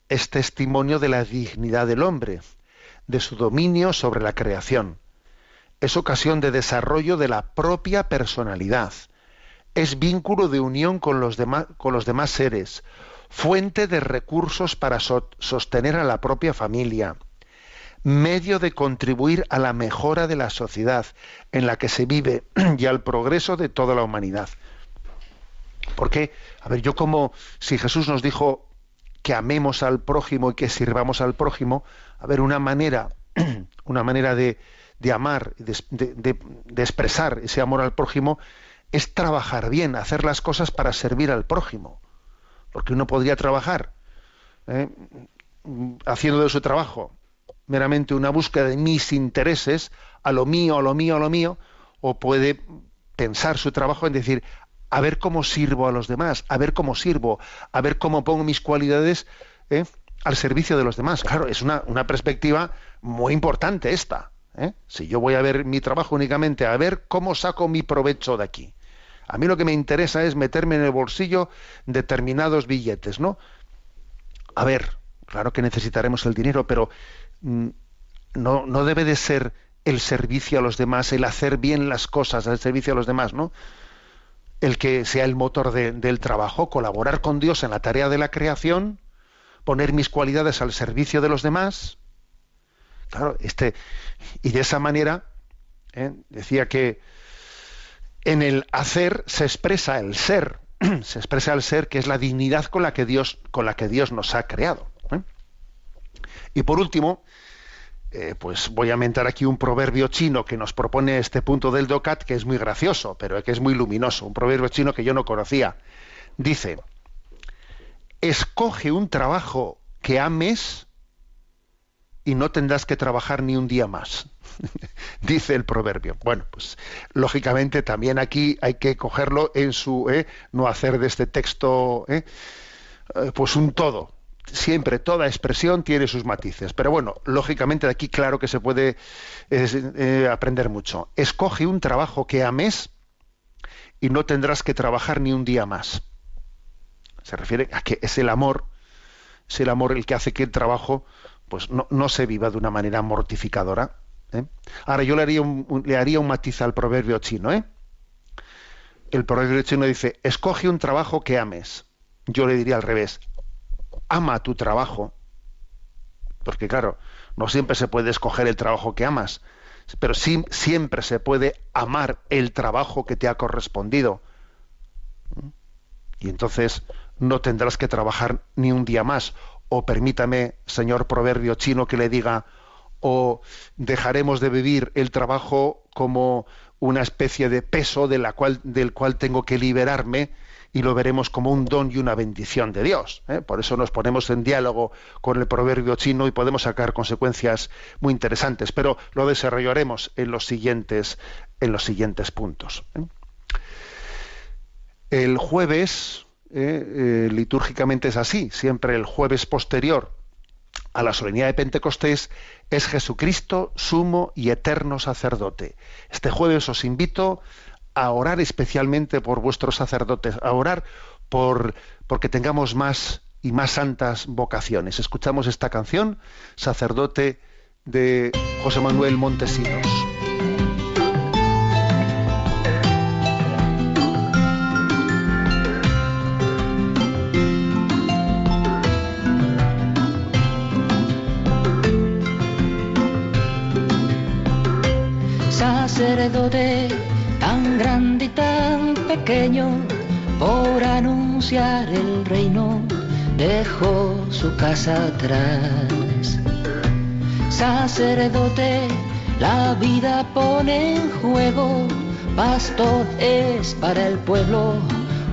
es testimonio de la dignidad del hombre, de su dominio sobre la creación. Es ocasión de desarrollo de la propia personalidad. Es vínculo de unión con los demás, con los demás seres, fuente de recursos para so sostener a la propia familia, medio de contribuir a la mejora de la sociedad en la que se vive *clears throat* y al progreso de toda la humanidad. Porque, a ver, yo como si Jesús nos dijo que amemos al prójimo y que sirvamos al prójimo, a ver, una manera, *clears throat* una manera de, de amar, de, de, de, expresar ese amor al prójimo, es trabajar bien, hacer las cosas para servir al prójimo. Porque uno podría trabajar ¿eh? haciendo de su trabajo meramente una búsqueda de mis intereses, a lo mío, a lo mío, a lo mío, o puede pensar su trabajo en decir, a ver cómo sirvo a los demás, a ver cómo sirvo, a ver cómo pongo mis cualidades ¿eh? al servicio de los demás. Claro, es una, una perspectiva muy importante esta. ¿eh? Si yo voy a ver mi trabajo únicamente a ver cómo saco mi provecho de aquí. A mí lo que me interesa es meterme en el bolsillo determinados billetes, ¿no? A ver, claro que necesitaremos el dinero, pero mm, no, no debe de ser el servicio a los demás, el hacer bien las cosas al servicio a los demás, ¿no? el que sea el motor de, del trabajo, colaborar con Dios en la tarea de la creación, poner mis cualidades al servicio de los demás. Claro, este, y de esa manera, ¿eh? decía que en el hacer se expresa el ser, *clears throat* se expresa el ser que es la dignidad con la que Dios, con la que Dios nos ha creado. ¿eh? Y por último, eh, pues voy a mentar aquí un proverbio chino que nos propone este punto del DOCAT, que es muy gracioso, pero que es muy luminoso, un proverbio chino que yo no conocía. Dice, escoge un trabajo que ames y no tendrás que trabajar ni un día más. *laughs* Dice el proverbio. Bueno, pues lógicamente también aquí hay que cogerlo en su, ¿eh? no hacer de este texto ¿eh? pues un todo, siempre toda expresión tiene sus matices. Pero bueno, lógicamente de aquí claro que se puede eh, aprender mucho. Escoge un trabajo que ames y no tendrás que trabajar ni un día más. Se refiere a que es el amor, es el amor el que hace que el trabajo pues no, no se viva de una manera mortificadora. ¿Eh? Ahora yo le haría, un, le haría un matiz al proverbio chino. ¿eh? El proverbio chino dice, escoge un trabajo que ames. Yo le diría al revés, ama tu trabajo, porque claro, no siempre se puede escoger el trabajo que amas, pero sí, siempre se puede amar el trabajo que te ha correspondido. Y entonces no tendrás que trabajar ni un día más. O permítame, señor proverbio chino, que le diga, o dejaremos de vivir el trabajo como una especie de peso del cual tengo que liberarme y lo veremos como un don y una bendición de Dios. ¿eh? Por eso nos ponemos en diálogo con el proverbio chino y podemos sacar consecuencias muy interesantes, pero lo desarrollaremos en los siguientes, en los siguientes puntos. ¿eh? El jueves, ¿eh? litúrgicamente es así, siempre el jueves posterior a la solemnidad de Pentecostés es Jesucristo, sumo y eterno sacerdote. Este jueves os invito a orar especialmente por vuestros sacerdotes, a orar por porque tengamos más y más santas vocaciones. Escuchamos esta canción, sacerdote de José Manuel Montesinos. Sacerdote tan grande y tan pequeño por anunciar el reino dejó su casa atrás. Sacerdote, la vida pone en juego, pastor es para el pueblo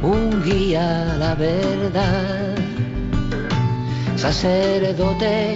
un guía a la verdad. Sacerdote,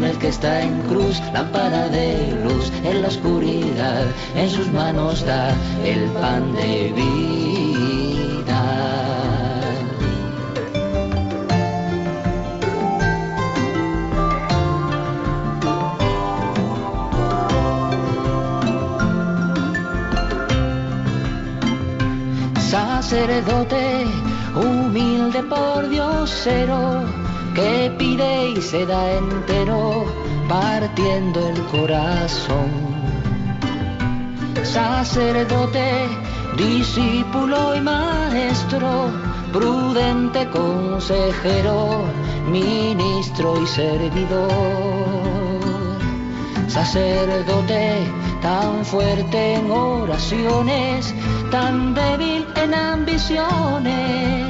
con el que está en cruz, lámpara de luz en la oscuridad, en sus manos da el pan de vida. sacerdote, humilde por Diosero, que y se da entero, partiendo el corazón. Sacerdote, discípulo y maestro, prudente consejero, ministro y servidor sacerdote, tan fuerte en oraciones, tan débil en ambiciones,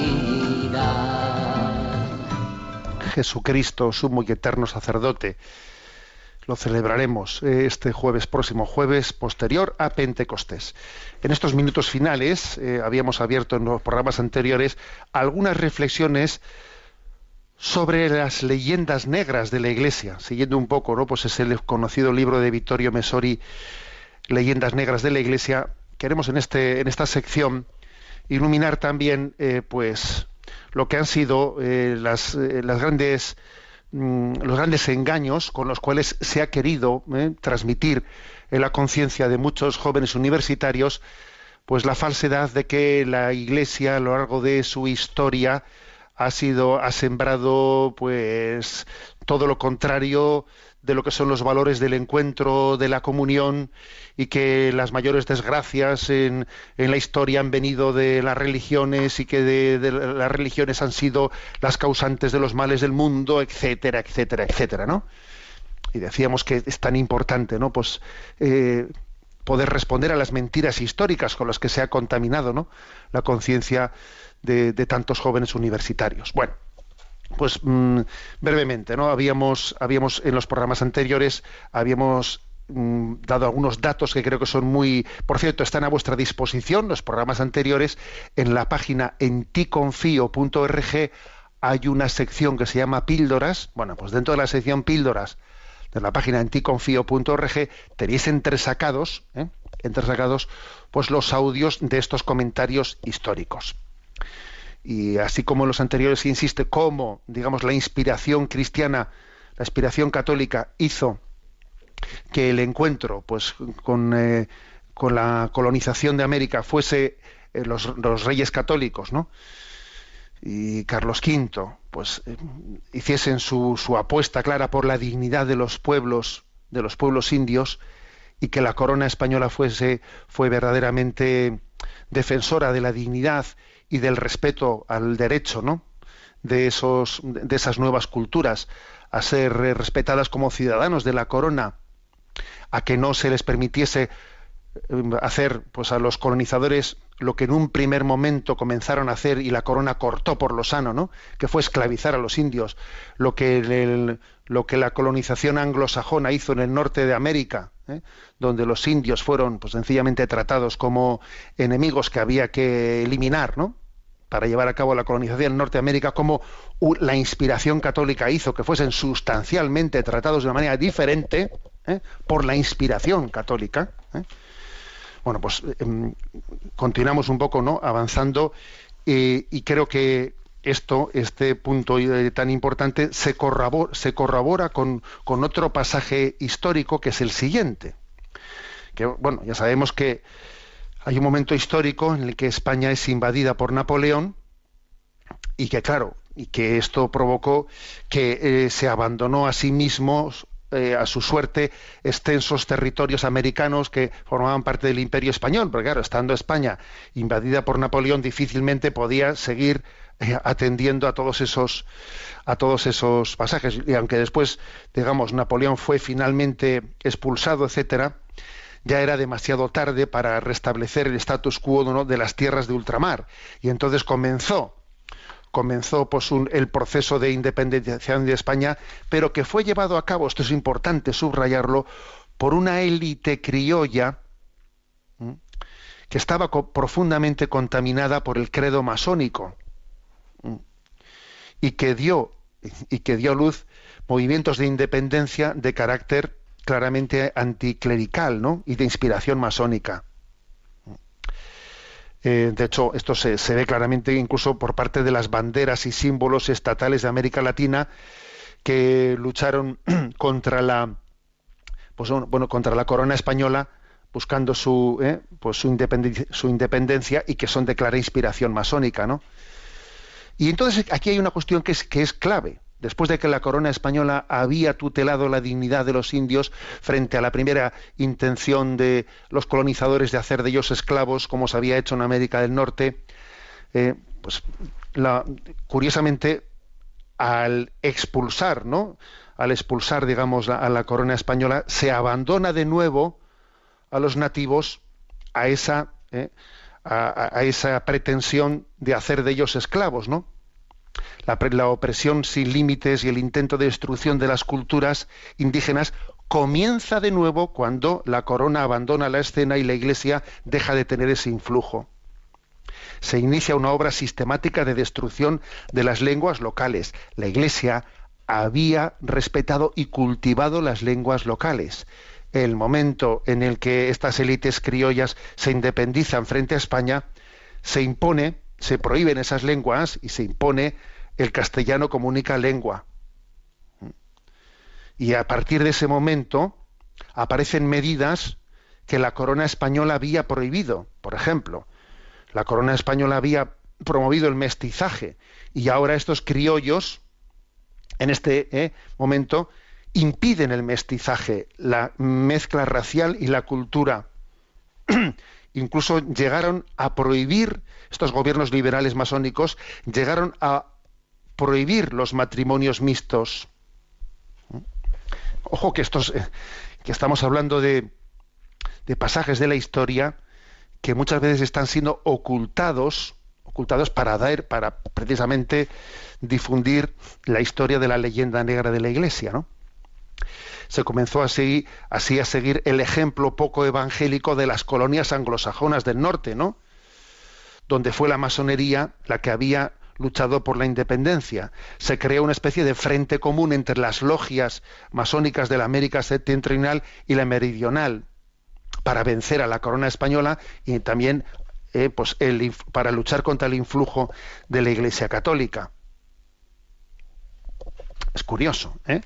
Jesucristo, sumo y eterno sacerdote. Lo celebraremos eh, este jueves, próximo jueves, posterior a Pentecostés. En estos minutos finales, eh, habíamos abierto en los programas anteriores algunas reflexiones sobre las leyendas negras de la Iglesia, siguiendo un poco, ¿no? Pues es el conocido libro de Vittorio Mesori, Leyendas negras de la Iglesia. Queremos en este, en esta sección iluminar también, eh, pues, lo que han sido eh, las, eh, las grandes mm, los grandes engaños con los cuales se ha querido eh, transmitir en la conciencia de muchos jóvenes universitarios pues la falsedad de que la Iglesia a lo largo de su historia ha sido ha sembrado pues todo lo contrario de lo que son los valores del encuentro, de la comunión, y que las mayores desgracias en, en la historia han venido de las religiones y que de, las religiones han sido las causantes de los males del mundo, etcétera, etcétera, etcétera, ¿no? Y decíamos que es tan importante, ¿no? Pues eh, poder responder a las mentiras históricas con las que se ha contaminado, ¿no? La conciencia de, de tantos jóvenes universitarios. Bueno, pues mm, brevemente, ¿no? Habíamos, habíamos en los programas anteriores, habíamos mm, dado algunos datos que creo que son muy, por cierto, están a vuestra disposición, los programas anteriores, en la página enticonfio.org hay una sección que se llama píldoras, bueno, pues dentro de la sección píldoras de la página enticonfio.org tenéis entresacados, ¿eh? entresacados, pues los audios de estos comentarios históricos y así como en los anteriores insiste cómo, digamos, la inspiración cristiana, la inspiración católica hizo que el encuentro, pues, con, eh, con la colonización de América fuese eh, los, reyes católicos, ¿no? Y Carlos V, pues, eh, hiciesen su, su apuesta clara por la dignidad de los pueblos, de los pueblos indios, y que la corona española fuese, fue verdaderamente defensora de la dignidad y del respeto al derecho, ¿no? De esos, de esas nuevas culturas a ser respetadas como ciudadanos de la corona, a que no se les permitiese hacer pues a los colonizadores lo que en un primer momento comenzaron a hacer y la corona cortó por lo sano, ¿no? que fue esclavizar a los indios, lo que, el, lo que la colonización anglosajona hizo en el norte de América, ¿eh? donde los indios fueron pues sencillamente tratados como enemigos que había que eliminar, ¿no? Para llevar a cabo la colonización en Norteamérica, como la inspiración católica hizo que fuesen sustancialmente tratados de una manera diferente ¿eh? por la inspiración católica. ¿eh? Bueno, pues em, continuamos un poco, ¿no? Avanzando y creo que esto, este punto eh, tan importante, se corrobora, se corrobora con, con otro pasaje histórico que es el siguiente. Que, bueno, ya sabemos que hay un momento histórico en el que España es invadida por Napoleón y que, claro, y que esto provocó que eh, se abandonó a sí mismos eh, a su suerte extensos territorios americanos que formaban parte del imperio español, porque claro, estando España invadida por Napoleón difícilmente podía seguir eh, atendiendo a todos esos a todos esos pasajes. Y aunque después digamos Napoleón fue finalmente expulsado, etcétera, ya era demasiado tarde para restablecer el status quo de las tierras de ultramar. Y entonces comenzó comenzó pues, el proceso de independización de España, pero que fue llevado a cabo, esto es importante subrayarlo, por una élite criolla que estaba profundamente contaminada por el credo masónico y que dio y que dio luz movimientos de independencia de carácter claramente anticlerical ¿no? y de inspiración masónica. Eh, de hecho, esto se, ve claramente incluso por parte de las banderas y símbolos estatales de América Latina que lucharon *clears throat* contra la pues bueno contra la corona española buscando su eh, pues su independencia, su independencia y que son de clara inspiración masónica, ¿no? Y entonces aquí hay una cuestión que es que es clave. Después de que la corona española había tutelado la dignidad de los indios frente a la primera intención de los colonizadores de hacer de ellos esclavos, como se había hecho en América del Norte, eh, pues curiosamente al expulsar, ¿no? Al expulsar, digamos, a la corona española, se abandona de nuevo a los nativos a esa, eh, a- a esa pretensión de hacer de ellos esclavos, ¿no? La, pre- la opresión sin límites y el intento de destrucción de las culturas indígenas comienza de nuevo cuando la corona abandona la escena y la iglesia deja de tener ese influjo. Se inicia una obra sistemática de destrucción de las lenguas locales. La iglesia había respetado y cultivado las lenguas locales. El momento en el que estas élites criollas se independizan frente a España, se impone, se prohíben esas lenguas y se impone el castellano como única lengua. Y a partir de ese momento aparecen medidas que la corona española había prohibido. Por ejemplo, la corona española había promovido el mestizaje y ahora estos criollos, en este eh, momento, impiden el mestizaje, la mezcla racial y la cultura. *clears throat* Incluso llegaron a prohibir, estos gobiernos liberales masónicos, llegaron a prohibir los matrimonios mixtos. Ojo que estos, eh, que estamos hablando de, de pasajes de la historia que muchas veces están siendo ocultados, ocultados para dar, para precisamente difundir la historia de la leyenda negra de la Iglesia, ¿no? Se comenzó así, a seguir el ejemplo poco evangélico de las colonias anglosajonas del norte, ¿no? Donde fue la masonería la que había luchado por la independencia. Se creó una especie de frente común entre las logias masónicas de la América septentrional y la meridional para vencer a la corona española y también eh, pues para luchar contra el influjo de la Iglesia católica. Es curioso, ¿eh?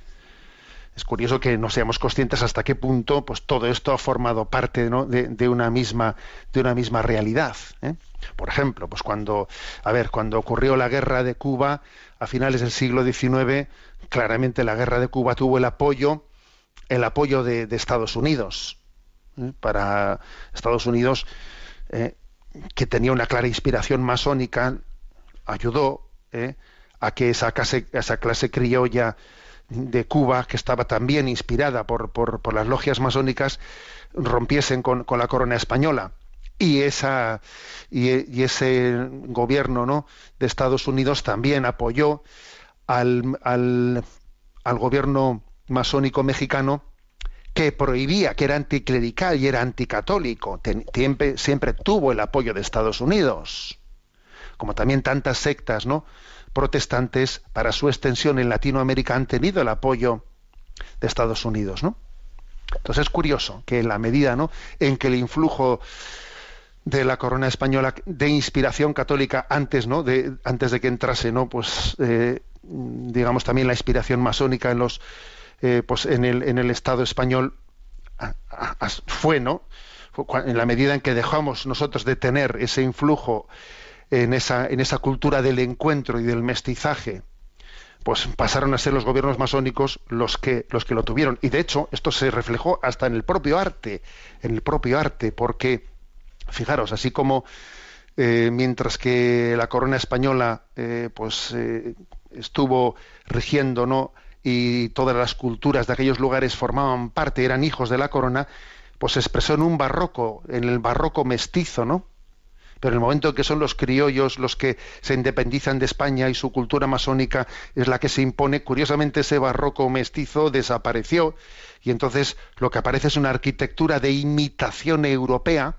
Es curioso que no seamos conscientes hasta qué punto pues todo esto ha formado parte ¿no? de, de una misma de una misma realidad. ¿eh? Por ejemplo, pues cuando a ver cuando ocurrió la guerra de Cuba a finales del siglo XIX, claramente la guerra de Cuba tuvo el apoyo el apoyo de, de Estados Unidos ¿eh? para Estados Unidos eh, que tenía una clara inspiración masónica ayudó ¿eh? a que esa clase, esa clase criolla de Cuba, que estaba también inspirada por, por, las logias masónicas, rompiesen con, con, la corona española. Y, esa, y, ese gobierno ¿no? de Estados Unidos también apoyó al, al, al gobierno masónico mexicano que prohibía, que era anticlerical y era anticatólico, siempre tuvo el apoyo de Estados Unidos, como también tantas sectas, ¿no? Protestantes para su extensión en Latinoamérica han tenido el apoyo de Estados Unidos, ¿no? Entonces es curioso que en la medida ¿no? en que el influjo de la corona española de inspiración católica antes, ¿no? de, antes de que entrase, ¿no? pues eh, digamos también la inspiración masónica en los eh, pues en el, en el Estado español fue, ¿no? en la medida en que dejamos nosotros de tener ese influjo en esa, en esa cultura del encuentro y del mestizaje, pues pasaron a ser los gobiernos masónicos los que, los que lo tuvieron. Y de hecho, esto se reflejó hasta en el propio arte, en el propio arte, porque, fijaros, así como eh, mientras que la corona española eh, pues eh, estuvo rigiendo, ¿no? y todas las culturas de aquellos lugares formaban parte, eran hijos de la corona, pues se expresó en un barroco, en el barroco mestizo, ¿no? Pero en el momento en que son los criollos los que se independizan de España y su cultura masónica es la que se impone, curiosamente ese barroco mestizo desapareció y entonces lo que aparece es una arquitectura de imitación europea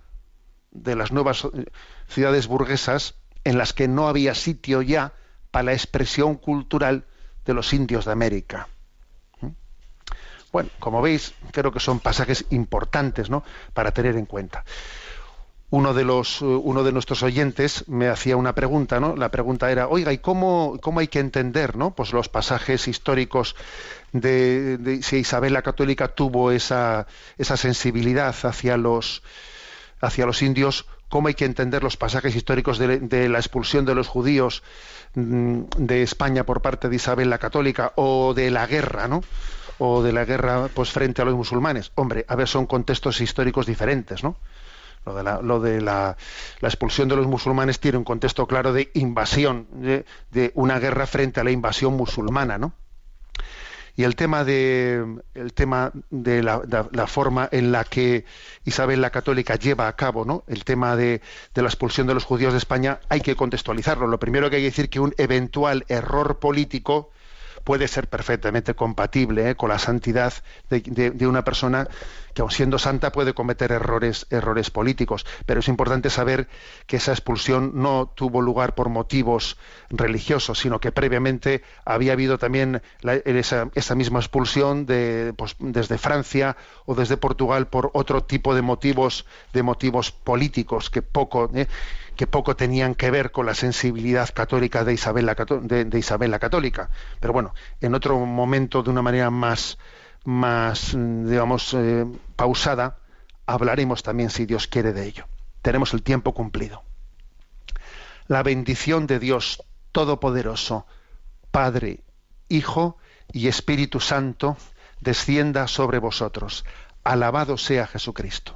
de las nuevas eh, ciudades burguesas en las que no había sitio ya para la expresión cultural de los indios de América. ¿Mm? Bueno, como veis, creo que son pasajes importantes ¿no? para tener en cuenta uno de los eh, uno de nuestros oyentes me hacía una pregunta, ¿no? La pregunta era, oiga, ¿y cómo, cómo hay que entender, ¿no? Pues los pasajes históricos de, si Isabel la Católica tuvo esa, esa sensibilidad hacia los hacia los indios, cómo hay que entender los pasajes históricos de, la expulsión de los judíos mm, de España por parte de Isabel la Católica o de la guerra, ¿no? o de la guerra pues frente a los musulmanes. Hombre, a ver, son contextos históricos diferentes, ¿no? Lo de, la, expulsión de los musulmanes tiene un contexto claro de invasión, de, una guerra frente a la invasión musulmana, ¿no? Y el tema de, el tema de la, forma en la que Isabel la Católica lleva a cabo ¿no? el tema de, de, la expulsión de los judíos de España, hay que contextualizarlo. Lo primero que hay que decir que un eventual error político puede ser perfectamente compatible ¿eh? con la santidad de, una persona que aun siendo santa puede cometer errores, errores políticos. Pero es importante saber que esa expulsión no tuvo lugar por motivos religiosos, sino que previamente había habido también esa, misma expulsión de, pues, desde Francia o desde Portugal por otro tipo de motivos, de motivos políticos que poco. ¿eh? Que poco tenían que ver con la sensibilidad católica de Isabel la, de, Isabel la Católica. Pero bueno, en otro momento, de una manera más, más digamos, eh, pausada, hablaremos también, si Dios quiere, de ello. Tenemos el tiempo cumplido. La bendición de Dios Todopoderoso, Padre, Hijo y Espíritu Santo, descienda sobre vosotros. Alabado sea Jesucristo.